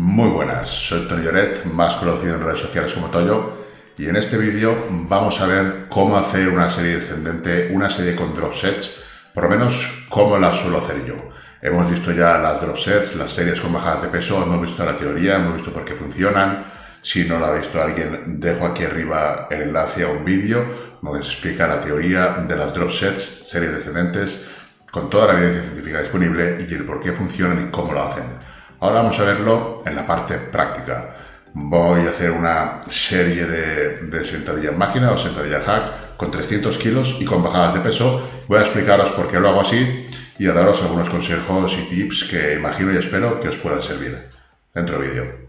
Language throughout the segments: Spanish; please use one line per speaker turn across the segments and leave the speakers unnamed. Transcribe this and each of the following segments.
Muy buenas, soy Tony Lloret, más conocido en redes sociales como Toyo, y en este vídeo vamos a ver cómo hacer una serie descendente, una serie con drop sets, por lo menos cómo la suelo hacer yo. Hemos visto ya las drop sets, las series con bajadas de peso, hemos visto la teoría, hemos visto por qué funcionan. Si no lo ha visto alguien, dejo aquí arriba el enlace a un vídeo donde se explica la teoría de las drop sets, series descendentes, con toda la evidencia científica disponible y el por qué funcionan y cómo lo hacen. Ahora vamos a verlo en la parte práctica. Voy a hacer una serie de, de sentadilla en máquina o sentadilla hack con 300 kilos y con bajadas de peso. Voy a explicaros por qué lo hago así y a daros algunos consejos y tips que imagino y espero que os puedan servir. Dentro vídeo.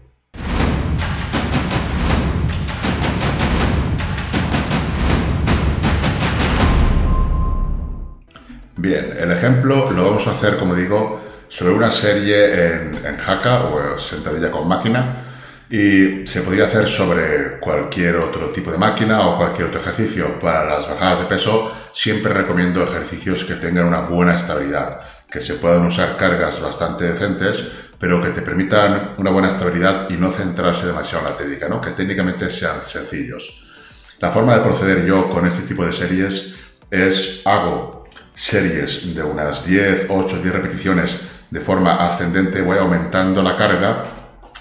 Bien, el ejemplo lo vamos a hacer, como digo, sobre una serie en, en Haka o sentadilla con máquina y se podría hacer sobre cualquier otro tipo de máquina o cualquier otro ejercicio. Para las bajadas de peso siempre recomiendo ejercicios que tengan una buena estabilidad, que se puedan usar cargas bastante decentes, pero que te permitan una buena estabilidad y no centrarse demasiado en la técnica, ¿no? que técnicamente sean sencillos. La forma de proceder yo con este tipo de series es hago series de unas 10, 8, 10 repeticiones de forma ascendente, voy aumentando la carga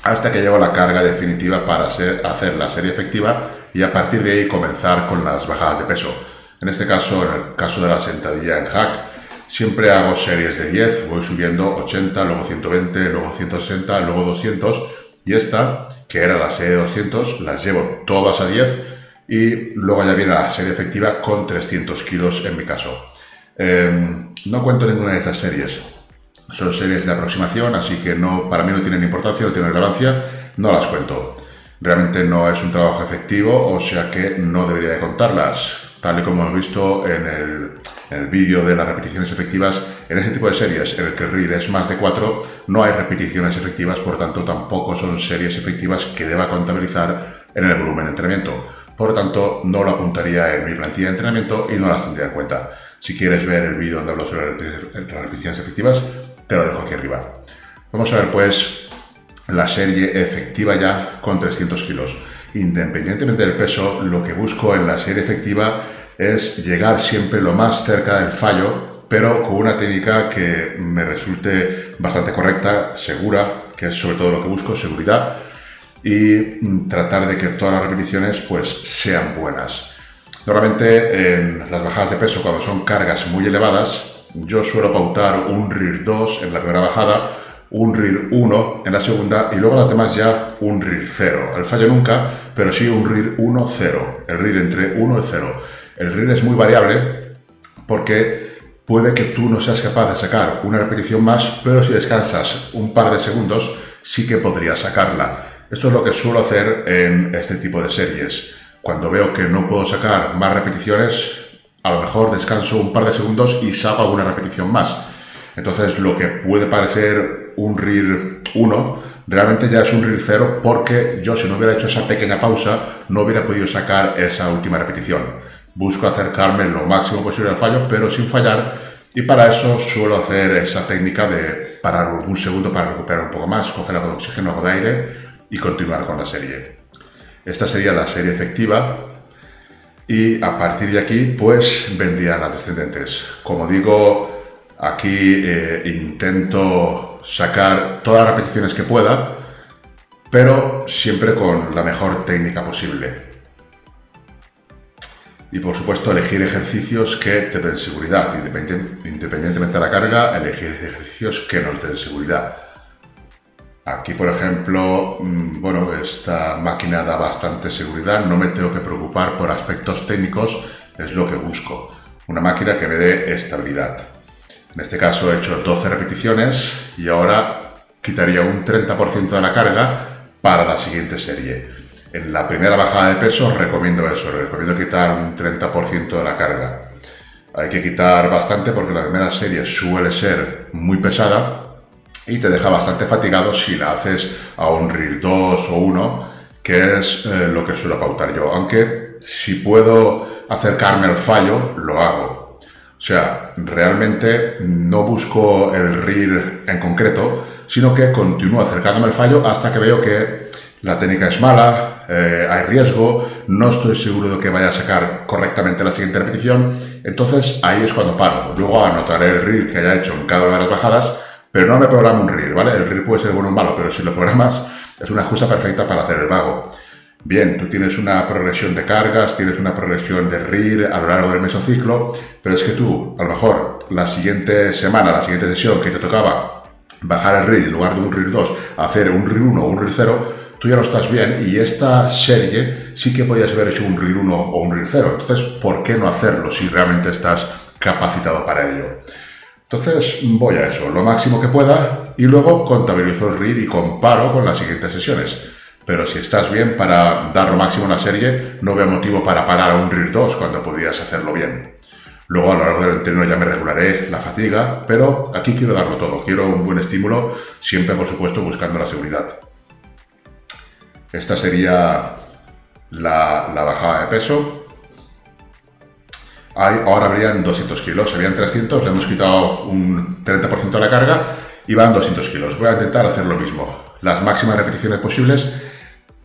hasta que llego a la carga definitiva para hacer, hacer la serie efectiva y a partir de ahí comenzar con las bajadas de peso. En este caso, en el caso de la sentadilla en hack, siempre hago series de 10, voy subiendo 80, luego 120, luego 160, luego 200 y esta, que era la serie de 200, las llevo todas a 10 y luego ya viene la serie efectiva con 300 kilos en mi caso. Em, no cuento ninguna de estas series. Son series de aproximación, así que no, para mí no tienen importancia, no tienen relevancia, no las cuento. Realmente no es un trabajo efectivo, o sea que no debería de contarlas. Tal y como hemos visto en el, el vídeo de las repeticiones efectivas, en este tipo de series en el que el RIR es más de 4, no hay repeticiones efectivas, por tanto tampoco son series efectivas que deba contabilizar en el volumen de entrenamiento. Por tanto, no lo apuntaría en mi plantilla de entrenamiento y no las tendría en cuenta. Si quieres ver el vídeo donde hablo sobre las repeticiones efectivas, te lo dejo aquí arriba. Vamos a ver pues la serie efectiva ya con 300 kilos. Independientemente del peso, lo que busco en la serie efectiva es llegar siempre lo más cerca del fallo, pero con una técnica que me resulte bastante correcta, segura, que es sobre todo lo que busco, seguridad, y tratar de que todas las repeticiones pues sean buenas. Normalmente en las bajadas de peso, cuando son cargas muy elevadas, yo suelo pautar un RIR 2 en la primera bajada, un RIR 1 en la segunda y luego las demás ya un RIR 0. El fallo nunca, pero sí un RIR 1, 0. El RIR entre 1 y 0. El RIR es muy variable porque puede que tú no seas capaz de sacar una repetición más, pero si descansas un par de segundos, sí que podrías sacarla. Esto es lo que suelo hacer en este tipo de series. Cuando veo que no puedo sacar más repeticiones, a lo mejor descanso un par de segundos y saco alguna repetición más. Entonces lo que puede parecer un RIR 1, realmente ya es un RIR 0 porque yo si no hubiera hecho esa pequeña pausa no hubiera podido sacar esa última repetición. Busco acercarme lo máximo posible al fallo pero sin fallar y para eso suelo hacer esa técnica de parar un segundo para recuperar un poco más, coger algo de oxígeno, algo de aire y continuar con la serie. Esta sería la serie efectiva y a partir de aquí pues vendrían las descendentes. Como digo, aquí eh, intento sacar todas las repeticiones que pueda, pero siempre con la mejor técnica posible. Y por supuesto elegir ejercicios que te den seguridad, independientemente de la carga, elegir ejercicios que nos den seguridad. Aquí, por ejemplo, mm, bueno, esta máquina da bastante seguridad, no me tengo que preocupar por aspectos técnicos, es lo que busco. Una máquina que me dé estabilidad. En este caso he hecho 12 repeticiones y ahora quitaría un 30% de la carga para la siguiente serie. En la primera bajada de peso recomiendo eso, recomiendo quitar un 30% de la carga. Hay que quitar bastante porque la primera serie suele ser muy pesada y te deja bastante fatigado si la haces a un RIR 2 o 1, que es eh, lo que suelo pautar yo. Aunque si puedo acercarme al fallo, lo hago. O sea, realmente no busco el RIR en concreto, sino que continúo acercándome al fallo hasta que veo que la técnica es mala, eh, hay riesgo, no estoy seguro de que vaya a sacar correctamente la siguiente repetición, entonces ahí es cuando paro. Luego anotaré el RIR que haya hecho en cada una de las bajadas, pero no me programo un RIR, ¿vale? El RIR puede ser bueno o malo, pero si lo programas es una excusa perfecta para hacer el vago. Bien, tú tienes una progresión de cargas, tienes una progresión de RIR a lo largo del mesociclo, pero es que tú, a lo mejor, la siguiente semana, la siguiente sesión que te tocaba bajar el RIR en lugar de un RIR 2, hacer un RIR 1 o un RIR 0, tú ya lo estás bien y esta serie sí que podías haber hecho un RIR 1 o un RIR 0. Entonces, ¿por qué no hacerlo si realmente estás capacitado para ello? Entonces, voy a eso, lo máximo que pueda y luego contabilizo el RIR y comparo con las siguientes sesiones. Pero si estás bien para dar lo máximo en la serie, no veo motivo para parar a un RIR 2 cuando podrías hacerlo bien. Luego a lo largo del entreno ya me regularé la fatiga, pero aquí quiero darlo todo. Quiero un buen estímulo, siempre por supuesto buscando la seguridad. Esta sería la, bajada de peso. Ahora habrían 200 kilos, habían 300, le hemos quitado un 30% de la carga y van 200 kilos. Voy a intentar hacer lo mismo. Las máximas repeticiones posibles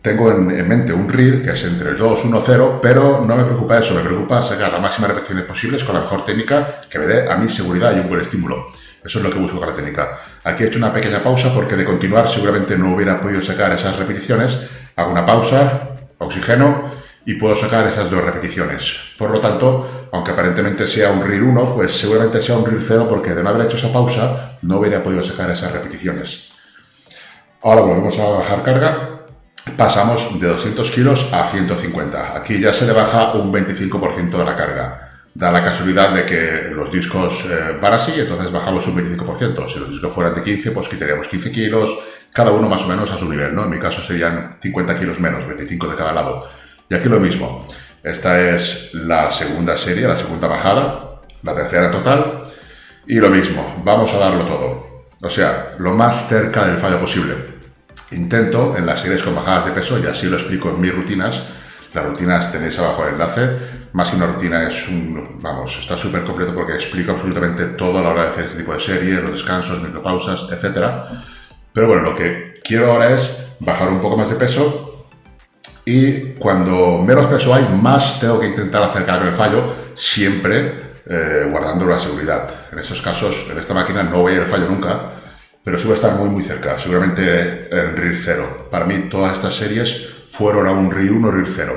tengo en, mente un RIR que es entre el 2, 1, 0, pero no me preocupa eso, me preocupa sacar las máximas repeticiones posibles con la mejor técnica que me dé a mí seguridad y un buen estímulo. Eso es lo que busco con la técnica. Aquí he hecho una pequeña pausa porque de continuar seguramente no hubiera podido sacar esas repeticiones. Hago una pausa, oxígeno y puedo sacar esas dos repeticiones. Por lo tanto, aunque aparentemente sea un RIR 1, pues seguramente sea un RIR 0 porque de no haber hecho esa pausa no hubiera podido sacar esas repeticiones. Ahora volvemos a bajar carga pasamos de 200 kilos a 150. Aquí ya se le baja un 25% de la carga. Da la casualidad de que los discos eh, van así, entonces bajamos un 25%. Si los discos fueran de 15, pues quitaríamos 15 kilos, cada uno más o menos a su nivel, ¿no? En mi caso serían 50 kilos menos, 25 de cada lado. Y aquí lo mismo. Esta es la segunda serie, la segunda bajada, la tercera total. Y lo mismo, vamos a darlo todo. O sea, lo más cerca del fallo posible. Intento en las series con bajadas de peso, y así lo explico en mis rutinas, las rutinas tenéis abajo el enlace, más que una rutina es un, vamos, está súper completo porque explico absolutamente todo a la hora de hacer este tipo de series, los descansos, micropausas, etc. Pero bueno, lo que quiero ahora es bajar un poco más de peso y cuando menos peso hay, más tengo que intentar acercarme al fallo, siempre eh, guardando la seguridad. En esos casos, en esta máquina no voy a ir al fallo nunca, pero a estar muy muy cerca, seguramente en RIR 0. Para mí todas estas series fueron a un RIR 1, RIR 0.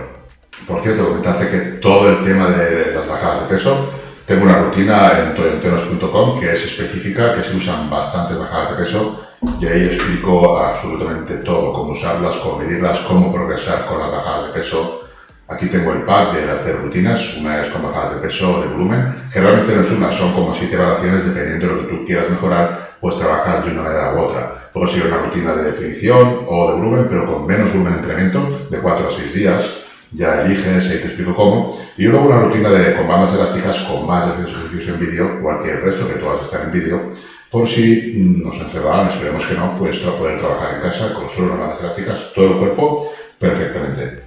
Por cierto, comentarte que todo el tema de las bajadas de peso, tengo una rutina en toyenteros.com que es específica, que se usan bastantes bajadas de peso y ahí explico absolutamente todo, cómo usarlas, cómo medirlas, cómo progresar con las bajadas de peso, Aquí tengo el pack de las tres rutinas, una es con bajadas de peso o de volumen, que realmente no es una, son como siete variaciones dependiendo de lo que tú quieras mejorar, pues trabajas de una manera u otra. Puede ser una rutina de definición o de volumen, pero con menos volumen de entrenamiento, de 4 a 6 días, ya eliges y te explico cómo. Y luego una rutina de, con bandas elásticas con más de ejercicios en vídeo, igual que el resto, que todas están en vídeo, por si nos encerraran, esperemos que no, pues poder trabajar en casa con solo unas bandas elásticas, todo el cuerpo perfectamente.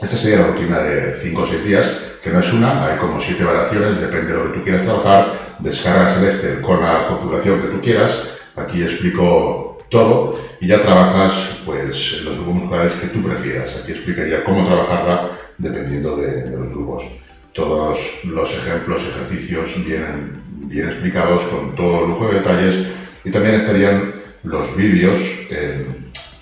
Esta sería la rutina de 5 o 6 días, que no es una, hay como 7 variaciones, depende de lo que tú quieras trabajar, descargas el Excel con la configuración que tú quieras, aquí explico todo, y ya trabajas pues los grupos musculares que tú prefieras. Aquí explicaría cómo trabajarla dependiendo de, los grupos. Todos los ejemplos, ejercicios vienen bien explicados con todo lujo de detalles y también estarían los vídeos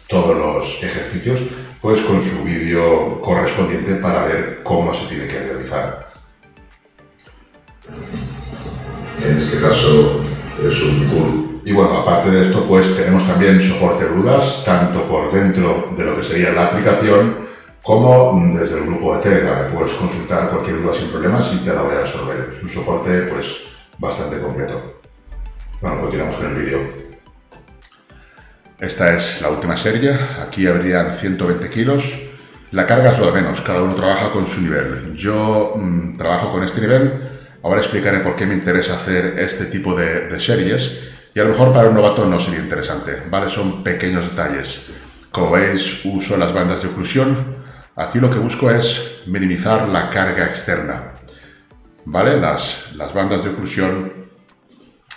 todos los ejercicios pues con su vídeo correspondiente para ver cómo se tiene que realizar. En este caso es un cool. Y bueno, aparte de esto, pues tenemos también soporte de dudas, tanto por dentro de lo que sería la aplicación, como desde el grupo de Telegram. Puedes consultar cualquier duda sin problemas y te la voy a resolver. Es un soporte pues bastante completo. Bueno, continuamos con el vídeo. Esta es la última serie, aquí habrían 120 kilos. La carga es lo de menos, cada uno trabaja con su nivel. Yo mm, trabajo con este nivel, ahora explicaré por qué me interesa hacer este tipo de, series y a lo mejor para un novato no sería interesante, ¿vale? Son pequeños detalles. Como veis, uso las bandas de oclusión. Aquí lo que busco es minimizar la carga externa, ¿vale? Las, las bandas de oclusión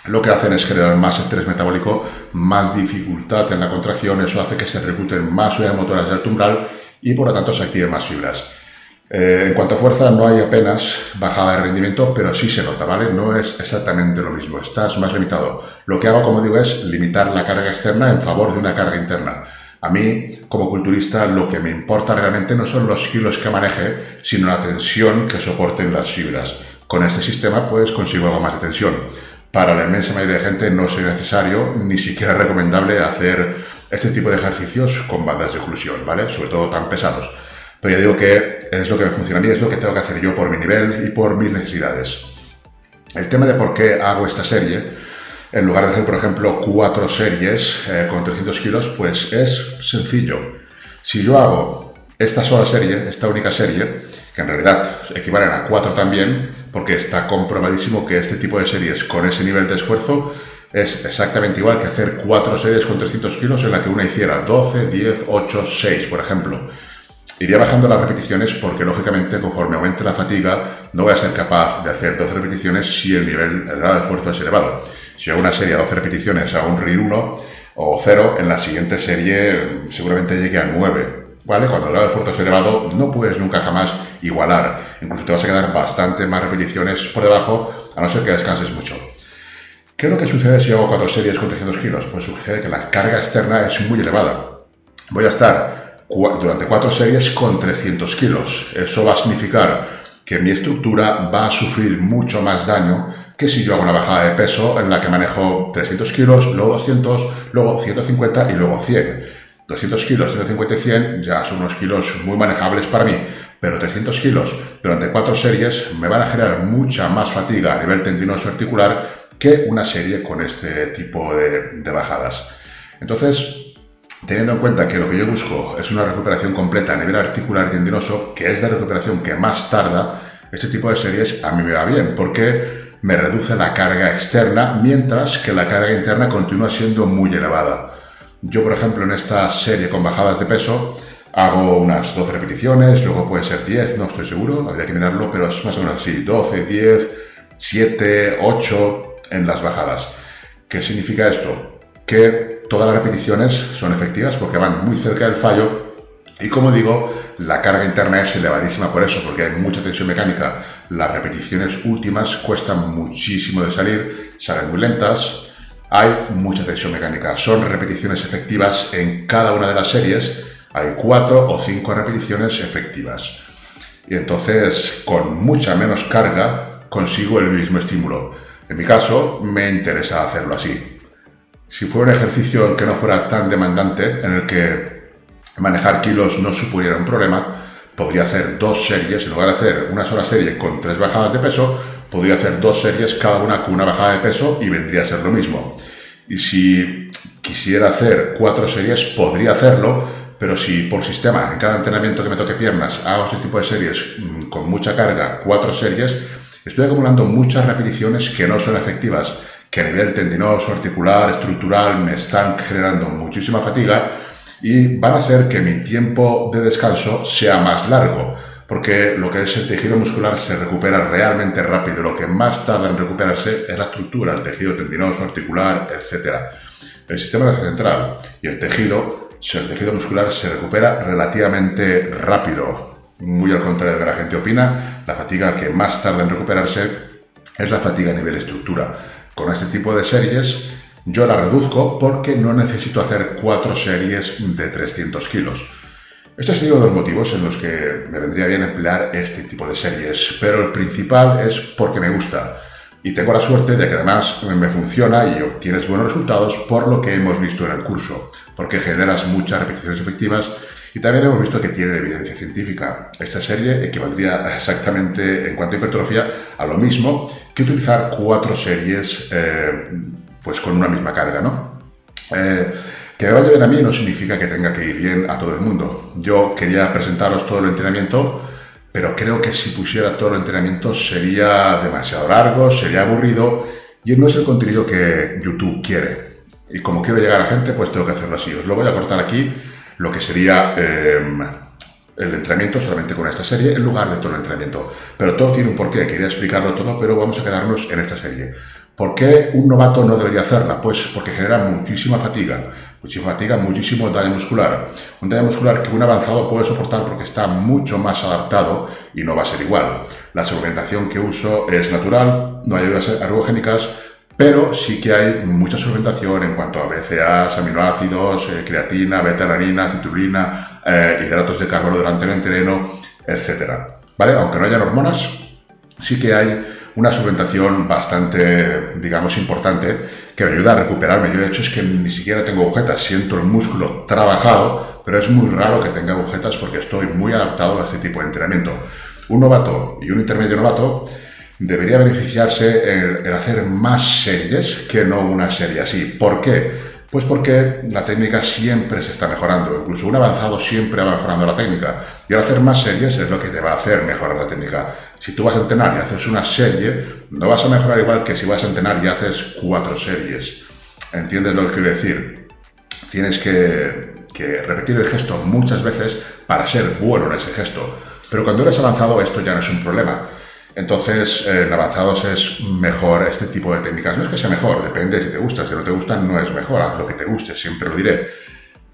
lo que hacen es generar más estrés metabólico, más dificultad en la contracción, eso hace que se recluten más unidades motoras de alto umbral y por lo tanto se activen más fibras. Eh, en cuanto a fuerza, no hay apenas bajada de rendimiento, pero sí se nota, ¿vale? No es exactamente lo mismo, estás más limitado. Lo que hago, como digo, es limitar la carga externa en favor de una carga interna. A mí, como culturista, lo que me importa realmente no son los kilos que maneje, sino la tensión que soporten las fibras. Con este sistema, pues consigo algo más de tensión. Para la inmensa mayoría de gente no sería necesario, ni siquiera recomendable hacer este tipo de ejercicios con bandas de oclusión, ¿vale? Sobre todo tan pesados. Pero ya digo que es lo que me funciona a mí, es lo que tengo que hacer yo por mi nivel y por mis necesidades. El tema de por qué hago esta serie, en lugar de hacer, por ejemplo, cuatro series eh, con 300 kilos, pues es sencillo. Si yo hago esta sola serie, esta única serie, que en realidad equivalen a cuatro también, porque está comprobadísimo que este tipo de series con ese nivel de esfuerzo es exactamente igual que hacer cuatro series con 300 kilos en la que una hiciera 12, 10, 8, 6, por ejemplo. Iría bajando las repeticiones porque, lógicamente, conforme aumente la fatiga, no voy a ser capaz de hacer 12 repeticiones si el nivel, el grado de esfuerzo es elevado. Si hago una serie de 12 repeticiones a un RIR 1 o 0, en la siguiente serie seguramente llegue a 9. ¿Vale? Cuando el grado de esfuerzo es elevado, no puedes nunca jamás igualar. Incluso te vas a quedar bastante más repeticiones por debajo, a no ser que descanses mucho. ¿Qué es lo que sucede si hago cuatro series con 300 kilos? Pues sucede que la carga externa es muy elevada. Voy a estar durante cuatro series con 300 kilos. Eso va a significar que mi estructura va a sufrir mucho más daño que si yo hago una bajada de peso en la que manejo 300 kilos, luego 200, luego 150 y luego 100. 200 kilos, 150 y 100 ya son unos kilos muy manejables para mí, pero 300 kilos durante cuatro series me van a generar mucha más fatiga a nivel tendinoso articular que una serie con este tipo de, de bajadas. Entonces, teniendo en cuenta que lo que yo busco es una recuperación completa a nivel articular y tendinoso, que es la recuperación que más tarda, este tipo de series a mí me va bien, porque me reduce la carga externa, mientras que la carga interna continúa siendo muy elevada. Yo, por ejemplo, en esta serie con bajadas de peso, hago unas 12 repeticiones, luego puede ser 10, no estoy seguro, habría que mirarlo, pero es más o menos así, 12, 10, 7, 8 en las bajadas. ¿Qué significa esto? Que todas las repeticiones son efectivas porque van muy cerca del fallo y como digo, la carga interna es elevadísima por eso, porque hay mucha tensión mecánica. Las repeticiones últimas cuestan muchísimo de salir, salen muy lentas, hay mucha tensión mecánica. Son repeticiones efectivas en cada una de las series, hay cuatro o cinco repeticiones efectivas. Y entonces, con mucha menos carga, consigo el mismo estímulo. En mi caso, me interesa hacerlo así. Si fuera un ejercicio que no fuera tan demandante, en el que manejar kilos no supusiera un problema, podría hacer dos series, en lugar de hacer una sola serie con tres bajadas de peso, podría hacer dos series cada una con una bajada de peso y vendría a ser lo mismo. Y si quisiera hacer cuatro series, podría hacerlo, pero si por sistema, en cada entrenamiento que me toque piernas, hago este tipo de series mm, con mucha carga, cuatro series, estoy acumulando muchas repeticiones que no son efectivas que a nivel tendinoso, articular, estructural me están generando muchísima fatiga y van a hacer que mi tiempo de descanso sea más largo, porque lo que es el tejido muscular se recupera realmente rápido, lo que más tarda en recuperarse es la estructura, el tejido tendinoso, articular, etc. El sistema central y el tejido, el tejido muscular se recupera relativamente rápido, muy al contrario de lo que la gente opina, la fatiga que más tarda en recuperarse es la fatiga a nivel estructura. Con este tipo de series yo la reduzco porque no necesito hacer cuatro series de 300 kilos. Este es uno de los motivos en los que me vendría bien emplear este tipo de series, pero el principal es porque me gusta. Y tengo la suerte de que además me funciona y obtienes buenos resultados por lo que hemos visto en el curso, porque generas muchas repeticiones efectivas y también hemos visto que tiene evidencia científica. Esta serie equivaldría exactamente en cuanto a hipertrofia a lo mismo que utilizar cuatro series eh, pues con una misma carga, ¿no? Eh, que me vaya bien a mí no significa que tenga que ir bien a todo el mundo. Yo quería presentaros todo el entrenamiento, pero creo que si pusiera todo el entrenamiento sería demasiado largo, sería aburrido y no es el contenido que YouTube quiere. Y como quiero llegar a gente, pues tengo que hacerlo así. Os lo voy a cortar aquí lo que sería em, el entrenamiento solamente con esta serie en lugar de todo el entrenamiento. Pero todo tiene un porqué, quería explicarlo todo, pero vamos a quedarnos en esta serie. ¿Por qué un novato no debería hacerla? Pues porque genera muchísima fatiga, muchísima fatiga, muchísimo daño muscular. Un daño muscular que un avanzado puede soportar porque está mucho más adaptado y no va a ser igual. La suplementación que uso es natural, no hay ayudas ergogénicas, pero sí que hay mucha suplementación en cuanto a BCAAs, aminoácidos, eh, creatina, beta-alanina, citrulina, eh, hidratos de carbono durante el entreno, etc. ¿Vale? Aunque no hayan hormonas, sí que hay una suplementación bastante, digamos, importante que me ayuda a recuperarme. Yo de hecho es que ni siquiera tengo agujetas, siento el músculo trabajado, pero es muy raro que tenga agujetas porque estoy muy adaptado a este tipo de entrenamiento. Un novato y un intermedio novato debería beneficiarse en, hacer más series que no una serie así. ¿Por qué? Pues porque la técnica siempre se está mejorando, incluso un avanzado siempre va mejorando la técnica. Y al hacer más series es lo que te va a hacer mejorar la técnica. Si tú vas a entrenar y haces una serie, no vas a mejorar igual que si vas a entrenar y haces cuatro series. ¿Entiendes lo que quiero decir? Tienes que, que repetir el gesto muchas veces para ser bueno en ese gesto. Pero cuando eres avanzado esto ya no es un problema. Entonces, en avanzados es mejor este tipo de técnicas. No es que sea mejor, depende si te gusta. Si no te gustan, no es mejor. Haz lo que te guste, siempre lo diré.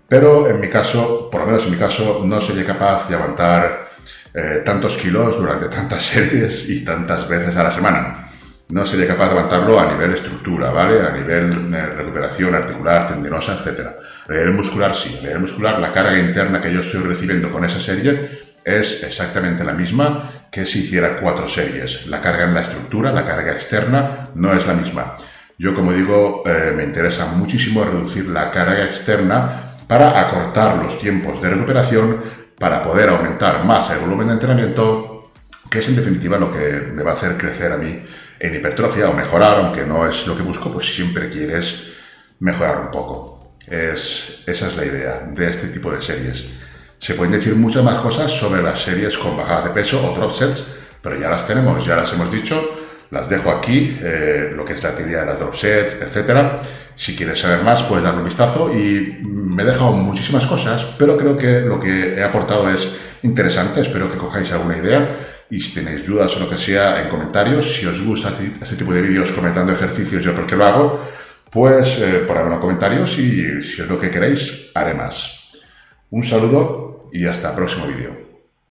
Pero en mi caso, por lo menos en mi caso, no sería capaz de aguantar eh, tantos kilos durante tantas series y tantas veces a la semana. No sería capaz de aguantarlo a nivel estructura, ¿vale? A nivel de recuperación articular, tendinosa, etc. A nivel muscular sí. A nivel muscular, la carga interna que yo estoy recibiendo con esa serie es exactamente la misma que si hiciera cuatro series. La carga en la estructura, la carga externa, no es la misma. Yo, como digo, eh, me interesa muchísimo reducir la carga externa para acortar los tiempos de recuperación, para poder aumentar más el volumen de entrenamiento, que es en definitiva lo que me va a hacer crecer a mí en hipertrofia o mejorar, aunque no es lo que busco, pues siempre quieres mejorar un poco. Es, esa es la idea de este tipo de series. Se pueden decir muchas más cosas sobre las series con bajadas de peso o drop sets, pero ya las tenemos, ya las hemos dicho. Las dejo aquí, eh, lo que es la teoría de las drop sets, etc. Si quieres saber más, puedes darle un vistazo y me he dejado muchísimas cosas, pero creo que lo que he aportado es interesante. Espero que cojáis alguna idea y si tenéis dudas o lo que sea en comentarios, si os gusta este, este tipo de vídeos comentando ejercicios y por qué lo hago, pues eh, por en los comentarios y si es lo que queréis, haré más. Un saludo y hasta el próximo vídeo.